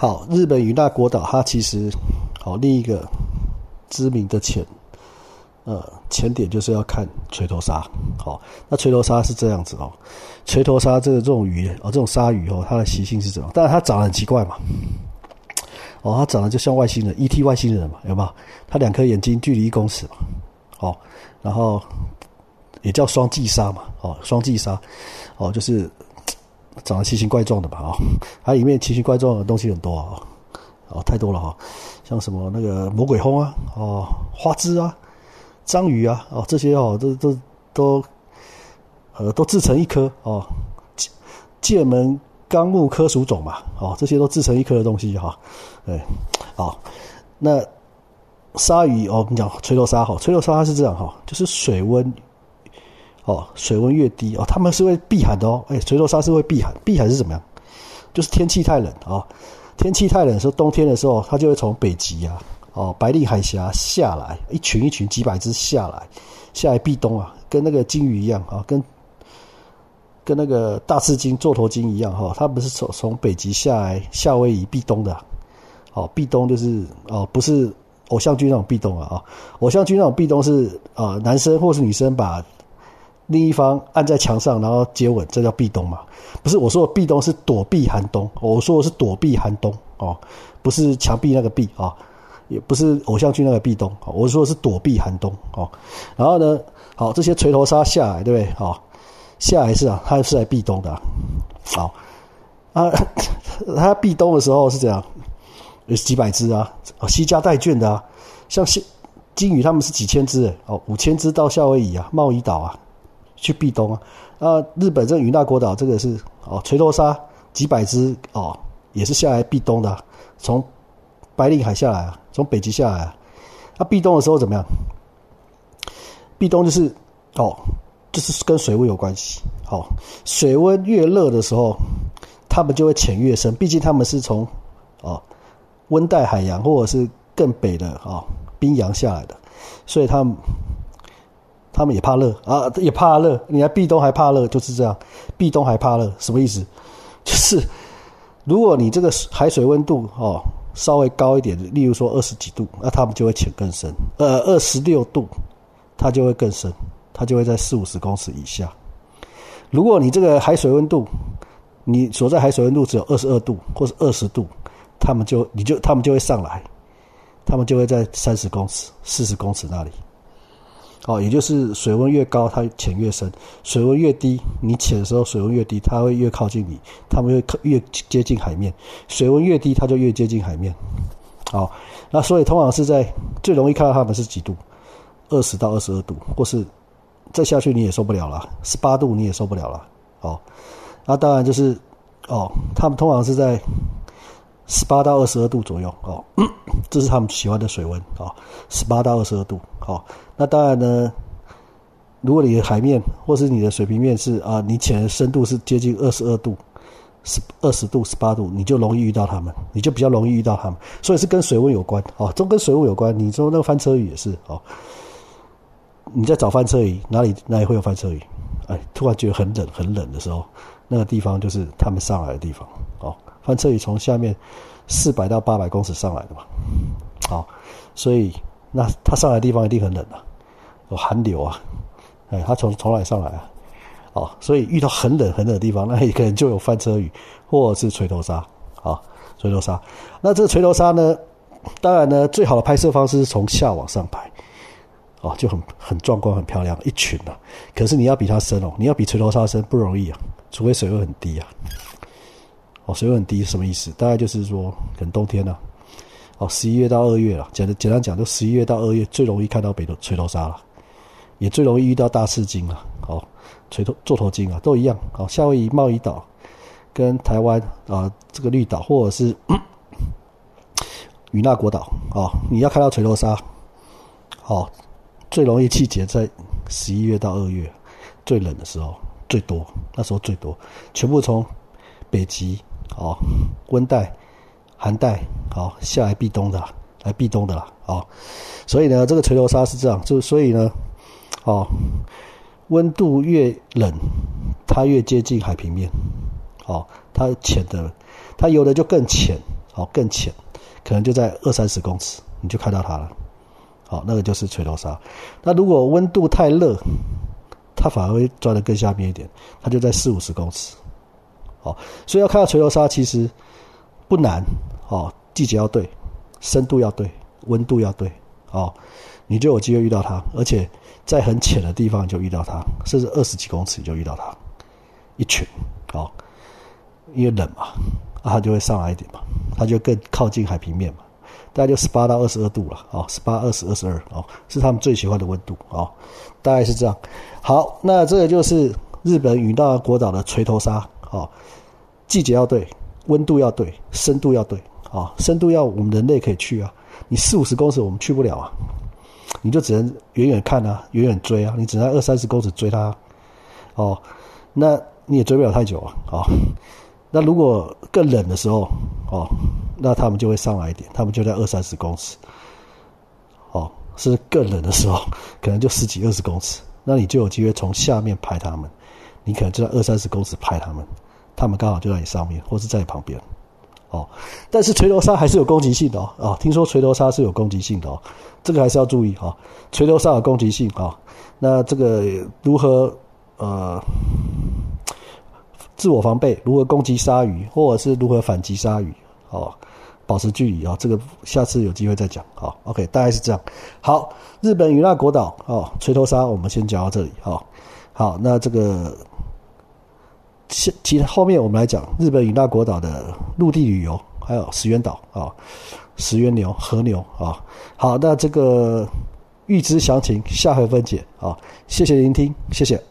好，日本与那国岛，它其实好另一个知名的潜呃潜点就是要看锤头鲨。好，那锤头鲨是这样子哦，锤头鲨这个这种鱼哦，这种鲨鱼哦，它的习性是怎样？但是它长得很奇怪嘛。哦，它长得就像外星人，E.T. 外星人嘛，有没有？它两颗眼睛距离一公尺嘛。哦，然后也叫双髻鲨嘛。哦，双髻鲨，哦，就是长得奇形怪状的吧？哦，它里面奇形怪状的东西很多啊。哦，太多了哈，像什么那个魔鬼蜂啊，哦，花枝啊，章鱼啊，哦，这些哦，都都都，呃，都制成一颗哦。剑门纲目科属种嘛，哦，这些都制成一颗的东西哈。对，好，那鲨鱼哦，我跟你讲，垂头鲨哈，垂头鲨是这样哈，就是水温，哦，水温越低哦，它们是会避寒的哦。哎，垂头鲨是会避寒，避寒是怎么样？就是天气太冷啊，天气太冷的时候，冬天的时候，它就会从北极啊，哦，白令海峡下来，一群一群几百只下来，下来避冬啊，跟那个鲸鱼一样啊，跟跟那个大赤鲸、座头鲸一样哈，它不是从从北极下来夏威夷避冬的。哦，壁咚就是哦，不是偶像剧那种壁咚啊啊！偶像剧那种壁咚是啊，男生或是女生把另一方按在墙上，然后接吻，这叫壁咚嘛？不是，我说的壁咚是躲避寒冬，我说的是躲避寒冬哦，不是墙壁那个壁啊，也不是偶像剧那个壁咚，我说的是躲避寒冬哦。然后呢，好，这些锤头鲨下来，对不对？好，下来是啊，它是来壁咚的，好啊，它壁咚的时候是这样。有几百只啊，西家带眷的啊，像金金鱼他们是几千只哦，五千只到夏威夷啊，贸易岛啊，去避冬啊，啊，日本这与那国岛这个是哦，垂头鲨几百只哦，也是下来避冬的，从白令海下来啊，从北极下来啊，它避冬的时候怎么样？避冬就是哦，就是跟水温有关系，好，水温越热的时候，它们就会潜越深，毕竟它们是从哦。温带海洋或者是更北的哦冰洋下来的，所以它他们也怕热啊，也怕热。你还壁冬还怕热，就是这样。壁冬还怕热，什么意思？就是如果你这个海水温度哦稍微高一点，例如说二十几度，那他们就会潜更深。呃，二十六度，它就会更深，它就会在四五十公尺以下。如果你这个海水温度，你所在海水温度只有二十二度或是二十度。他们就你就他们就会上来，他们就会在三十公尺、四十公尺那里。哦，也就是水温越高，它潜越深；水温越低，你潜的时候水温越低，它会越靠近你，它们会越接近海面。水温越低，它就越接近海面。好，那所以通常是在最容易看到它们是几度？二十到二十二度，或是再下去你也受不了了，十八度你也受不了了。哦，那当然就是哦，他们通常是在。十八到二十二度左右哦，这是他们喜欢的水温哦。十八到二十二度，好，那当然呢，如果你的海面或是你的水平面是啊，你潜的深度是接近二十二度，十二十度、十八度，你就容易遇到他们，你就比较容易遇到他们。所以是跟水温有关哦，都跟水温有关。你说那个翻车鱼也是哦，你在找翻车鱼，哪里哪里会有翻车鱼？哎，突然觉得很冷很冷的时候，那个地方就是他们上来的地方哦。翻车鱼从下面四百到八百公尺上来的嘛，好，所以那它上来的地方一定很冷啊，有寒流啊，哎，它从从哪里上来啊？哦，所以遇到很冷很冷的地方，那可能就有翻车鱼或者是锤头鲨啊，锤头鲨。那这个锤头鲨呢，当然呢，最好的拍摄方式是从下往上拍，哦，就很很壮观、很漂亮一群啊。可是你要比它深哦，你要比锤头鲨深不容易啊，除非水位很低啊。水温很低什么意思？大概就是说，可能冬天呢，哦，十一月到二月了。简单简单讲，就十一月到二月最容易看到北头垂头鲨了，也最容易遇到大赤鲸了。哦，垂头座头鲸啊，都一样。哦，夏威夷贸易岛跟台湾啊这个绿岛，或者是 与那国岛啊，你要看到垂头鲨，哦，最容易季节在十一月到二月，最冷的时候最多，那时候最多，全部从北极。哦，温带、寒带，好下来避冬的，来避冬的啦。哦，所以呢，这个垂头鲨是这样，就所以呢，哦，温度越冷，它越接近海平面，哦，它潜的，它游的就更浅，哦更浅，可能就在二三十公尺，你就看到它了。好，那个就是垂头鲨。那如果温度太热，它反而会钻得更下面一点，它就在四五十公尺。好，所以要看到锤头鲨其实不难。哦，季节要对，深度要对，温度要对。哦，你就有机会遇到它，而且在很浅的地方就遇到它，甚至二十几公尺就遇到它，一群。哦，因为冷嘛，它就会上来一点嘛，它就更靠近海平面嘛。大概就十八到二十二度了，哦，十八、二十、二十二，哦，是他们最喜欢的温度，哦，大概是这样。好，那这个就是日本与那国岛的锤头鲨，哦，季节要对，温度要对，深度要对，哦，深度要我们人类可以去啊，你四五十公尺我们去不了啊，你就只能远远看啊，远远追啊，你只能二三十公尺追它，哦，那你也追不了太久啊，哦。那如果更冷的时候，哦，那他们就会上来一点，他们就在二三十公尺，哦，是更冷的时候，可能就十几二十公尺，那你就有机会从下面拍他们，你可能就在二三十公尺拍他们，他们刚好就在你上面，或是在你旁边，哦，但是锤头鲨还是有攻击性的哦，哦，听说锤头鲨是有攻击性的哦，这个还是要注意哦，锤头鲨有攻击性哦，那这个如何呃？自我防备，如何攻击鲨鱼，或者是如何反击鲨鱼，哦，保持距离啊，这个下次有机会再讲。好，OK，大概是这样。好，日本与那国岛哦，锤头鲨，我们先讲到这里。好，好，那这个其其后面我们来讲日本与那国岛的陆地旅游，还有石垣岛啊，石垣牛、和牛啊。好，那这个预知详情，下回分解啊。谢谢聆听，谢谢。